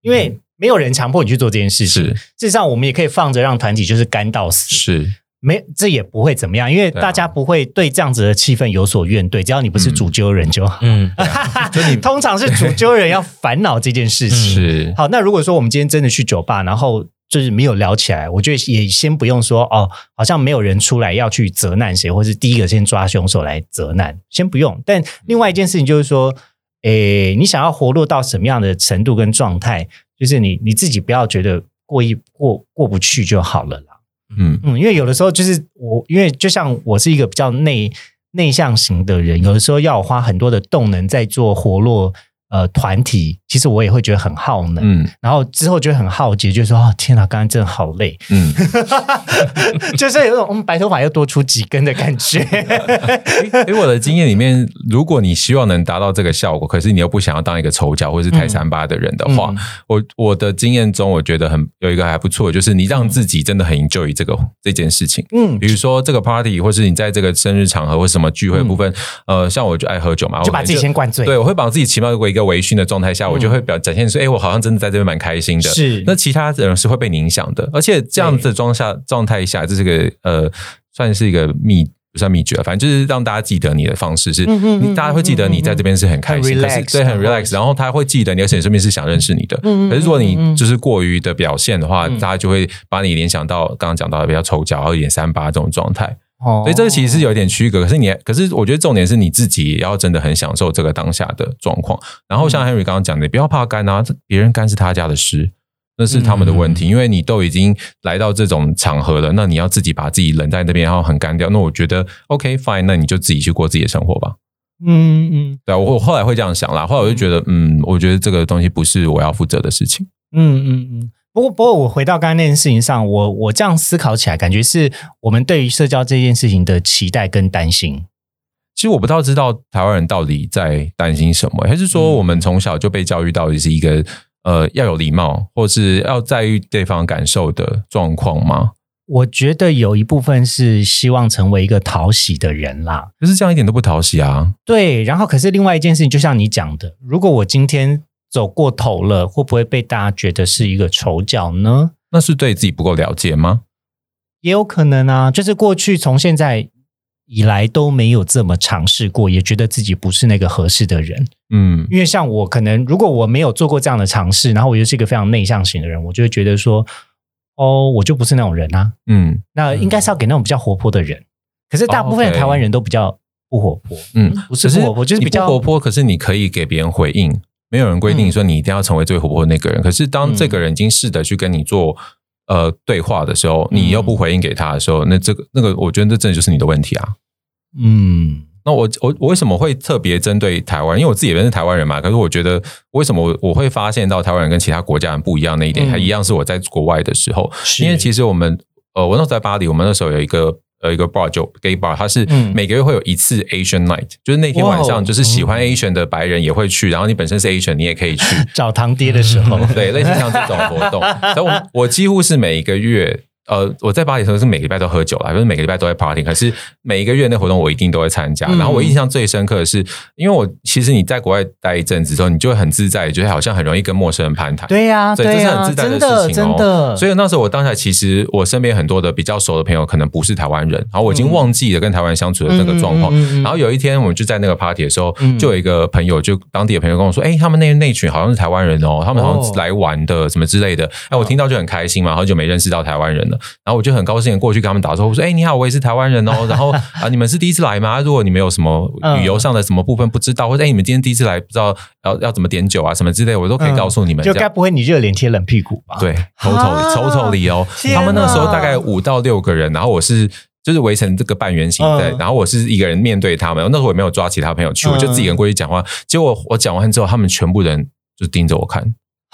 Speaker 1: 因为没有人强迫你去做这件事情。
Speaker 2: 是
Speaker 1: 事实上，我们也可以放着让团体就是干到死，
Speaker 2: 是，
Speaker 1: 没这也不会怎么样，因为大家不会对这样子的气氛有所怨怼，只要你不是主揪人就好。
Speaker 3: 嗯，
Speaker 1: 通常是主揪人要烦恼这件事情。
Speaker 2: 是
Speaker 1: 好，那如果说我们今天真的去酒吧，然后就是没有聊起来，我觉得也先不用说哦，好像没有人出来要去责难谁，或是第一个先抓凶手来责难，先不用。但另外一件事情就是说，诶，你想要活络到什么样的程度跟状态，就是你你自己不要觉得过意过过不去就好了啦。
Speaker 2: 嗯。
Speaker 1: 嗯，因为有的时候就是我，因为就像我是一个比较内内向型的人，有的时候要花很多的动能在做活络呃团体，其实我也会觉得很耗能。
Speaker 2: 嗯
Speaker 1: 然后之后就会很好奇，就说哦天哪，刚刚真的好累，
Speaker 2: 嗯。
Speaker 1: 就是有种我们白头发又多出几根的感觉。
Speaker 2: 以我的经验里面，如果你希望能达到这个效果，可是你又不想要当一个丑角或是太三八的人的话，
Speaker 1: 嗯
Speaker 2: 我我的经验中，我觉得很有一个还不错，就是你让自己真的很 enjoy 这个这件事情。
Speaker 1: 嗯
Speaker 2: 比如说这个 party，或是你在这个生日场合或什么聚会部分，呃，像我就爱喝酒嘛，
Speaker 1: 就把自己先灌醉。
Speaker 2: 对，我会把自己起码为一个微醺的状态下，我就会表展现出，哎，我好像真的在这边蛮开心的。
Speaker 1: 是
Speaker 2: 那其他人是会被你影响的，而且这样子的状下状态下，这是个呃，算是一个秘不算秘诀，反正就是让大家记得你的方式是，
Speaker 1: 嗯
Speaker 2: 大家会记得你在这边是很开心，
Speaker 1: 很
Speaker 2: 可是
Speaker 1: relax
Speaker 2: 对很 relax，然后他会记得你，而且顺便是想认识你的。
Speaker 1: 嗯嗯
Speaker 2: 可是如果你就是过于的表现的话，
Speaker 1: 嗯
Speaker 2: 大家就会把你联想到刚刚讲到的比较丑角，然后有点三八这种状态。
Speaker 1: 哦
Speaker 2: 所以这个其实是有一点区隔，可是你，可是我觉得重点是你自己也要真的很享受这个当下的状况。然后像 Henry 刚刚讲的，不要怕干啊，这别人干是他家的事，那是他们的问题，因为你都已经来到这种场合了，那你要自己把自己冷在那边，然后很干掉。那我觉得 OK fine，那你就自己去过自己的生活吧。
Speaker 1: 嗯嗯
Speaker 2: 对我后来会这样想啦，后来我就觉得，嗯，我觉得这个东西不是我要负责的事情。
Speaker 1: 嗯嗯嗯。不过，不过我回到刚刚那件事情上，我我这样思考起来，感觉是我们对于社交这件事情的期待跟担心。
Speaker 2: 其实我不知道知道台湾人到底在担心什么，还是说
Speaker 1: 嗯
Speaker 2: 我们从小就被教育到底是一个呃要有礼貌，或是要在意对方感受的状况吗？
Speaker 1: 我觉得有一部分是希望成为一个讨喜的人啦，
Speaker 2: 可是这样一点都不讨喜啊！
Speaker 1: 对。然后，可是另外一件事情，就像你讲的，如果我今天走过头了，会不会被大家觉得是一个丑角呢？
Speaker 2: 那是对自己不够了解吗？
Speaker 1: 也有可能啊，就是过去从现在以来都没有这么尝试过，也觉得自己不是那个合适的人。
Speaker 2: 嗯
Speaker 1: 因为像我，可能如果我没有做过这样的尝试，然后我又是一个非常内向型的人，我就会觉得说，哦，我就不是那种人啊。
Speaker 2: 嗯
Speaker 1: 那应该是要给那种比较活泼的人。可是大部分台湾人都比较不活泼，
Speaker 2: 嗯，
Speaker 1: 不是不活泼，就是比较
Speaker 2: 活泼，可是你可以给别人回应。没有人规定说你一定要成为最活泼的那个人。可是当这个人已经试着去跟你做呃对话的时候，你又不回应给他的时候，那这个那个，我觉得这真的就是你的问题啊。
Speaker 1: 嗯
Speaker 2: 那我我我为什么会特别针对台湾？因为我自己也是台湾人嘛。可是我觉得为什么我我会发现到台湾人跟其他国家人不一样那一点，
Speaker 1: 嗯
Speaker 2: 还一样是我在国外的时候，因为其实我们呃，我那时候在巴黎，我们那时候有一个。呃，一个 bar 就 gay bar，它是
Speaker 1: 嗯。
Speaker 2: 每个月会有一次 Asian night，、就是那天晚上，就是喜欢 Asian 的白人也会去，然后你本身是 Asian，你也可以去，
Speaker 1: 找堂爹的时候，
Speaker 2: 对，类似像这种活动。然后我我几乎是每一个月，呃，我在巴黎的时候是每个礼拜都喝酒啦，就是每个礼拜都在 party。可是每一个月那活动我一定都会参加。
Speaker 1: 嗯
Speaker 2: 然后我印象最深刻的是，因为我其实你在国外待一阵子之后，你就会很自在，觉得好像很容易跟陌生人攀谈。
Speaker 1: 对呀，
Speaker 2: 对，这是很自在
Speaker 1: 的
Speaker 2: 事情哦。
Speaker 1: 真的，以
Speaker 2: 所以那时候我当下其实我身边很多的比较熟的朋友可能不是台湾人，然后我已经忘记了跟台湾相处的那个状况。然后有一天我们就在那个 party 的时候，
Speaker 1: 嗯
Speaker 2: 就有一个朋友，就当地的朋友跟我说：“哎、他们那那群好像是台湾人哦，他们好像来玩的什么之类的。”哎，我听到就很开心嘛，好久没认识到台湾人了。了。然后我就很高兴的过去跟他们打招呼，说：“哎、你好，我也是台湾人哦。然后啊，你们是第一次来吗？如果你们有什么旅游上的什么部分不知道，或者哎、你们今天第一次来不知道要要怎么点酒啊什么之类，我都可以告诉你们。
Speaker 1: 就该不会你热脸贴冷屁股吧？
Speaker 2: 对，偷偷
Speaker 1: 啊
Speaker 2: 偷偷里哦，他们那时候大概五到六个人，然后我是。就是围成这个半圆形在，
Speaker 1: 嗯
Speaker 2: 然后我是一个人面对他们。那时候我也没有抓其他朋友去，我就自己人过去讲话。结果我讲完之后，他们全部人就盯着我看，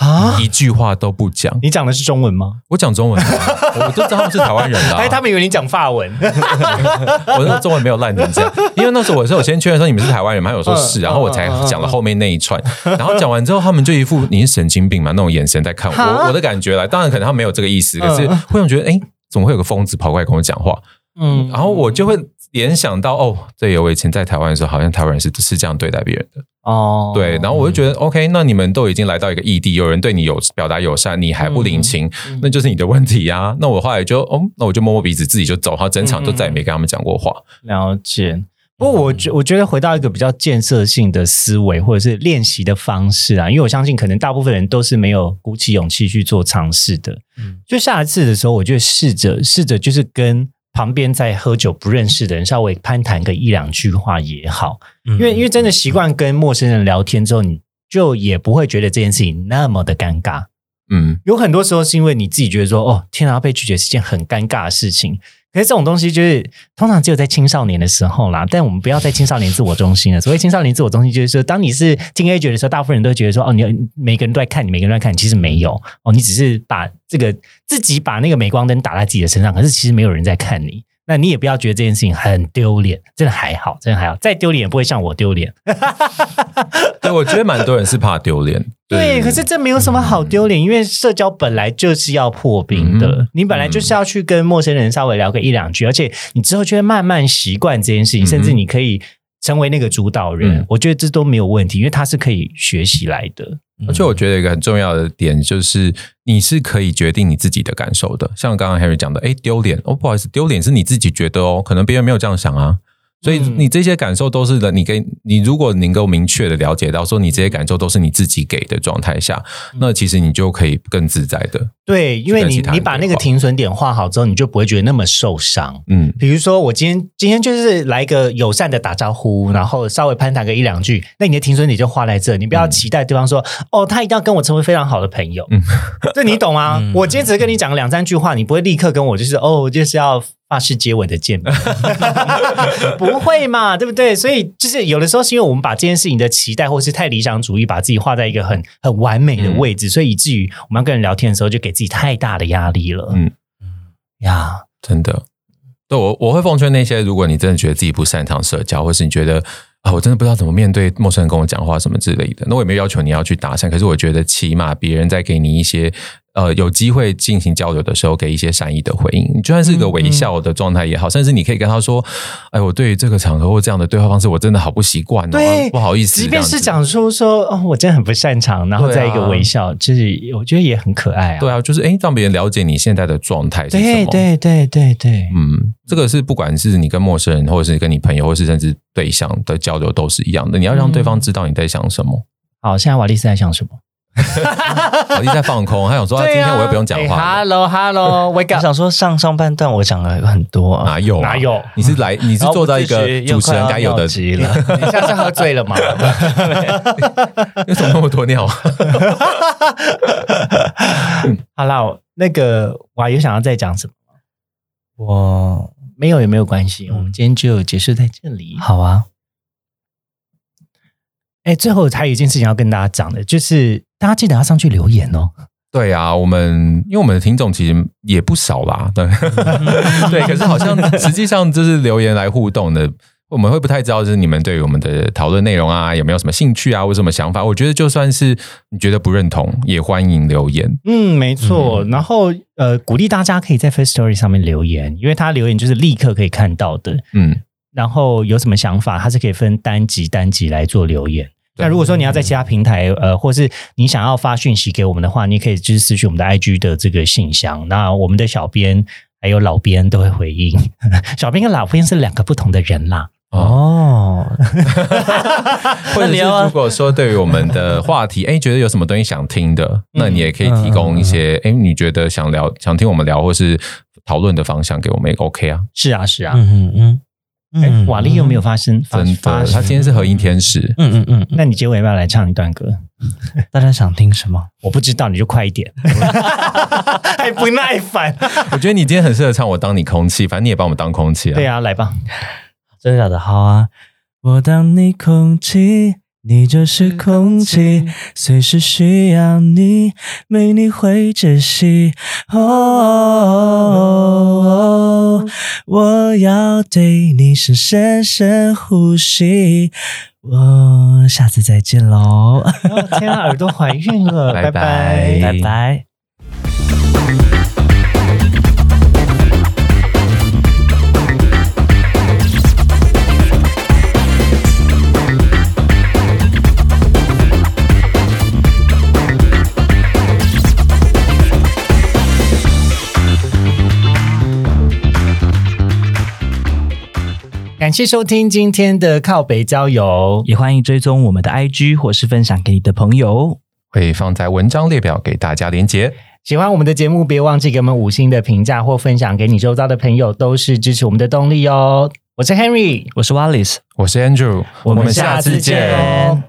Speaker 1: 啊，
Speaker 2: 一句话都不讲。
Speaker 1: 你讲的是中文吗？
Speaker 2: 我讲中文啊，我 我都知道他们是台湾人的啊。
Speaker 1: 哎，他们以为你讲法文。
Speaker 2: 我那中文没有烂成这样，因为那时候我是我先确认说你们是台湾人吗？他有说是，
Speaker 1: 嗯
Speaker 2: 然后我才讲了后面那一串，然后讲完之后，他们就一副你是神经病嘛那种眼神在看我，我的感觉来，当然可能他没有这个意思，可是
Speaker 1: 嗯
Speaker 2: 会让我觉得，哎，怎么会有个疯子跑过来跟我讲话？
Speaker 1: 嗯
Speaker 2: 然后我就会联想到，哦，对，我以前在台湾的时候，好像台湾人是是这样对待别人的，
Speaker 1: 哦，
Speaker 2: 对，然后我就觉得，OK，那你们都已经来到一个异地，有人对你有表达友善，你还不领情，
Speaker 1: 嗯
Speaker 2: 那就是你的问题呀。那我后来就，哦，那我就摸摸鼻子，自己就走，然后整场就再也没跟他们讲过话。
Speaker 1: 了解。不过我觉我觉得回到一个比较建设性的思维或者是练习的方式啊，因为我相信可能大部分人都是没有鼓起勇气去做尝试的。
Speaker 3: 嗯
Speaker 1: 就下一次的时候，我就试着试着就是跟旁边在喝酒不认识的人稍微攀谈个一两句话也好，
Speaker 3: 因
Speaker 1: 因为因为真的习惯跟陌生人聊天之后，你就也不会觉得这件事情那么的尴尬。
Speaker 2: 嗯，
Speaker 1: 有很多时候是因为你自己觉得说，哦，天啊，被拒绝是件很尴尬的事情。可是这种东西就是通常只有在青少年的时候啦，但我们不要在青少年自我中心了。所谓青少年自我中心，就是说，当你是听 age 的时候，大部分人都觉得说，哦，你每个人都在看你，每个人都在看你，其实没有哦，你只是把这个自己把那个镁光灯打在自己的身上，可是其实没有人在看你。那你也不要觉得这件事情很丢脸，真的还好，真的还好，再丢脸也不会像我丢脸。
Speaker 2: 对，我觉得蛮多人是怕丢脸。
Speaker 1: 对，可是这没有什么好丢脸，因为社交本来就是要破冰的，
Speaker 2: 嗯
Speaker 1: 你本来就是要去跟陌生人稍微聊个一两句，而且你之后就会慢慢习惯这件事情，
Speaker 2: 嗯
Speaker 1: 甚至你可以成为那个主导人。
Speaker 2: 嗯
Speaker 1: 我觉得这都没有问题，因为它是可以学习来的。
Speaker 2: 而且我觉得一个很重要的点就是，你是可以决定你自己的感受的。像刚刚 Harry 讲的，哎，丢脸哦，不好意思，丢脸是你自己觉得哦，可能别人没有这样想啊。所以
Speaker 1: 嗯
Speaker 2: 你这些感受都是的，你给你如果能够明确的了解到，说你这些感受都是你自己给的状态下，那其实你就可以更自在的。
Speaker 1: 对，因为你你把那个停损点画好之后，你就不会觉得那么受伤。
Speaker 2: 嗯，
Speaker 1: 比如说，我今天今天就是来一个友善的打招呼，然后稍微攀谈个一两句，那你的停损点就画在这，你不要期待对方说，哦，他一定要跟我成为非常好的朋友。
Speaker 2: 嗯
Speaker 1: 这你懂吗？
Speaker 3: 嗯
Speaker 1: 我今天只是跟你讲两三句话，你不会立刻跟我就是哦，就是要发式接吻的见面，不会嘛，对不对？所以就是有的时候是因为我们把这件事情的期待，或是太理想主义，把自己画在一个很很完美的位置，所以以至于我们要跟人聊天的时候，就给自己太大的压力了。
Speaker 2: 嗯。
Speaker 1: 呀，
Speaker 2: 真的，对我我会奉劝那些，如果你真的觉得自己不擅长社交，或是你觉得啊，我真的不知道怎么面对陌生人跟我讲话什么之类的，那我也没有要求你要去搭讪，可是我觉得起码别人在给你一些呃有机会进行交流的时候，给一些善意的回应，你就算是一个微笑的状态也好，甚至你可以跟他说，哎，我对于这个场合或这样的对话方式，我真的好不习惯哦，
Speaker 1: 对
Speaker 2: 不好意思，
Speaker 1: 即便是讲出说哦，我真的很不擅长，然后再一个微笑，就是我觉得也很可爱啊。
Speaker 2: 对啊，就是哎，让别人了解你现在的状态是什
Speaker 1: 对
Speaker 2: 么，
Speaker 1: 对对对对，
Speaker 2: 嗯，这个是不管是你跟陌生人，或者是跟你朋友，或是甚至对象的交流都是一样的。你要让对方知道你在想什么。
Speaker 1: 好，现在瓦利斯在想什么？
Speaker 2: 老弟在放空，他想说、啊、今天我又不用讲话了
Speaker 1: ，Hello Hello，Wake
Speaker 3: 我
Speaker 1: up，
Speaker 3: 想说上上半段我讲了很多啊，
Speaker 2: 哪有、啊、
Speaker 1: 哪有
Speaker 2: 你是来，你是做到一个主持人该有的，
Speaker 3: 急了。
Speaker 1: 你现在是喝醉了吗？
Speaker 2: 为什么那么多尿？
Speaker 1: 好啦，那个我还有想要再讲什么？
Speaker 3: 我
Speaker 1: 没有也没有关系，
Speaker 3: 嗯
Speaker 1: 我们今天就结束在这里。
Speaker 3: 好啊，
Speaker 1: 哎，最后还有一件事情要跟大家讲的，就是大家记得要上去留言哦。
Speaker 2: 对啊，我们因为我们的听众其实也不少啦，对 对，可是好像实际上就是留言来互动的。我们会不太知道，就是你们对于我们的讨论内容啊，有没有什么兴趣啊，或什么想法？我觉得就算是你觉得不认同，也欢迎留言。
Speaker 1: 嗯，没错。然后呃，鼓励大家可以在 First Story 上面留言，因为他留言就是立刻可以看到的。
Speaker 2: 嗯，
Speaker 1: 然后有什么想法，它是可以分单集单集来做留言。那如果说你要在其他平台，呃，或是你想要发讯息给我们的话，你可以就是私讯我们的 IG 的这个信箱。那我们的小编还有老编都会回应。小编跟老编是两个不同的人啦。
Speaker 3: 哦，
Speaker 2: 或者是如果说对于我们的话题，哎，觉得有什么东西想听的，那你也可以提供一些，哎，你觉得想聊、想听我们聊，或是讨论的方向给我们也 OK 啊。
Speaker 1: 是啊，是啊。
Speaker 3: 嗯嗯
Speaker 1: 哎、
Speaker 3: 嗯，
Speaker 1: 瓦力又没有发生？发
Speaker 2: 真，
Speaker 1: 发生
Speaker 2: 他今天是和音天使，
Speaker 3: 嗯嗯嗯，
Speaker 1: 那你结尾要不要来唱一段歌？
Speaker 3: 大家想听什么？
Speaker 1: 我不知道，你就快一点，还不耐烦。
Speaker 2: 我觉得你今天很适合唱《我当你空气》，反正你也把我们当空气啊。
Speaker 1: 对啊，来吧。
Speaker 3: 真的假的？好啊！我当你空气，你就是空气，随时需要你，没你会窒息。哦，我要对你深深深呼吸。我下次再见喽，
Speaker 1: 哦天啊，耳朵怀孕了，拜
Speaker 2: 拜。
Speaker 3: 拜拜
Speaker 1: 感谢收听今天的靠北郊游。
Speaker 3: 也欢迎追踪我们的 IG 或是分享给你的朋友。
Speaker 2: 会放在文章列表给大家连接。
Speaker 1: 喜欢我们的节目，别忘记给我们五星的评价或分享给你周遭的朋友，都是支持我们的动力哦。我是 Henry，
Speaker 3: 我是 Wallace，
Speaker 2: 我是 Andrew，
Speaker 3: 我们下次见
Speaker 1: 哦。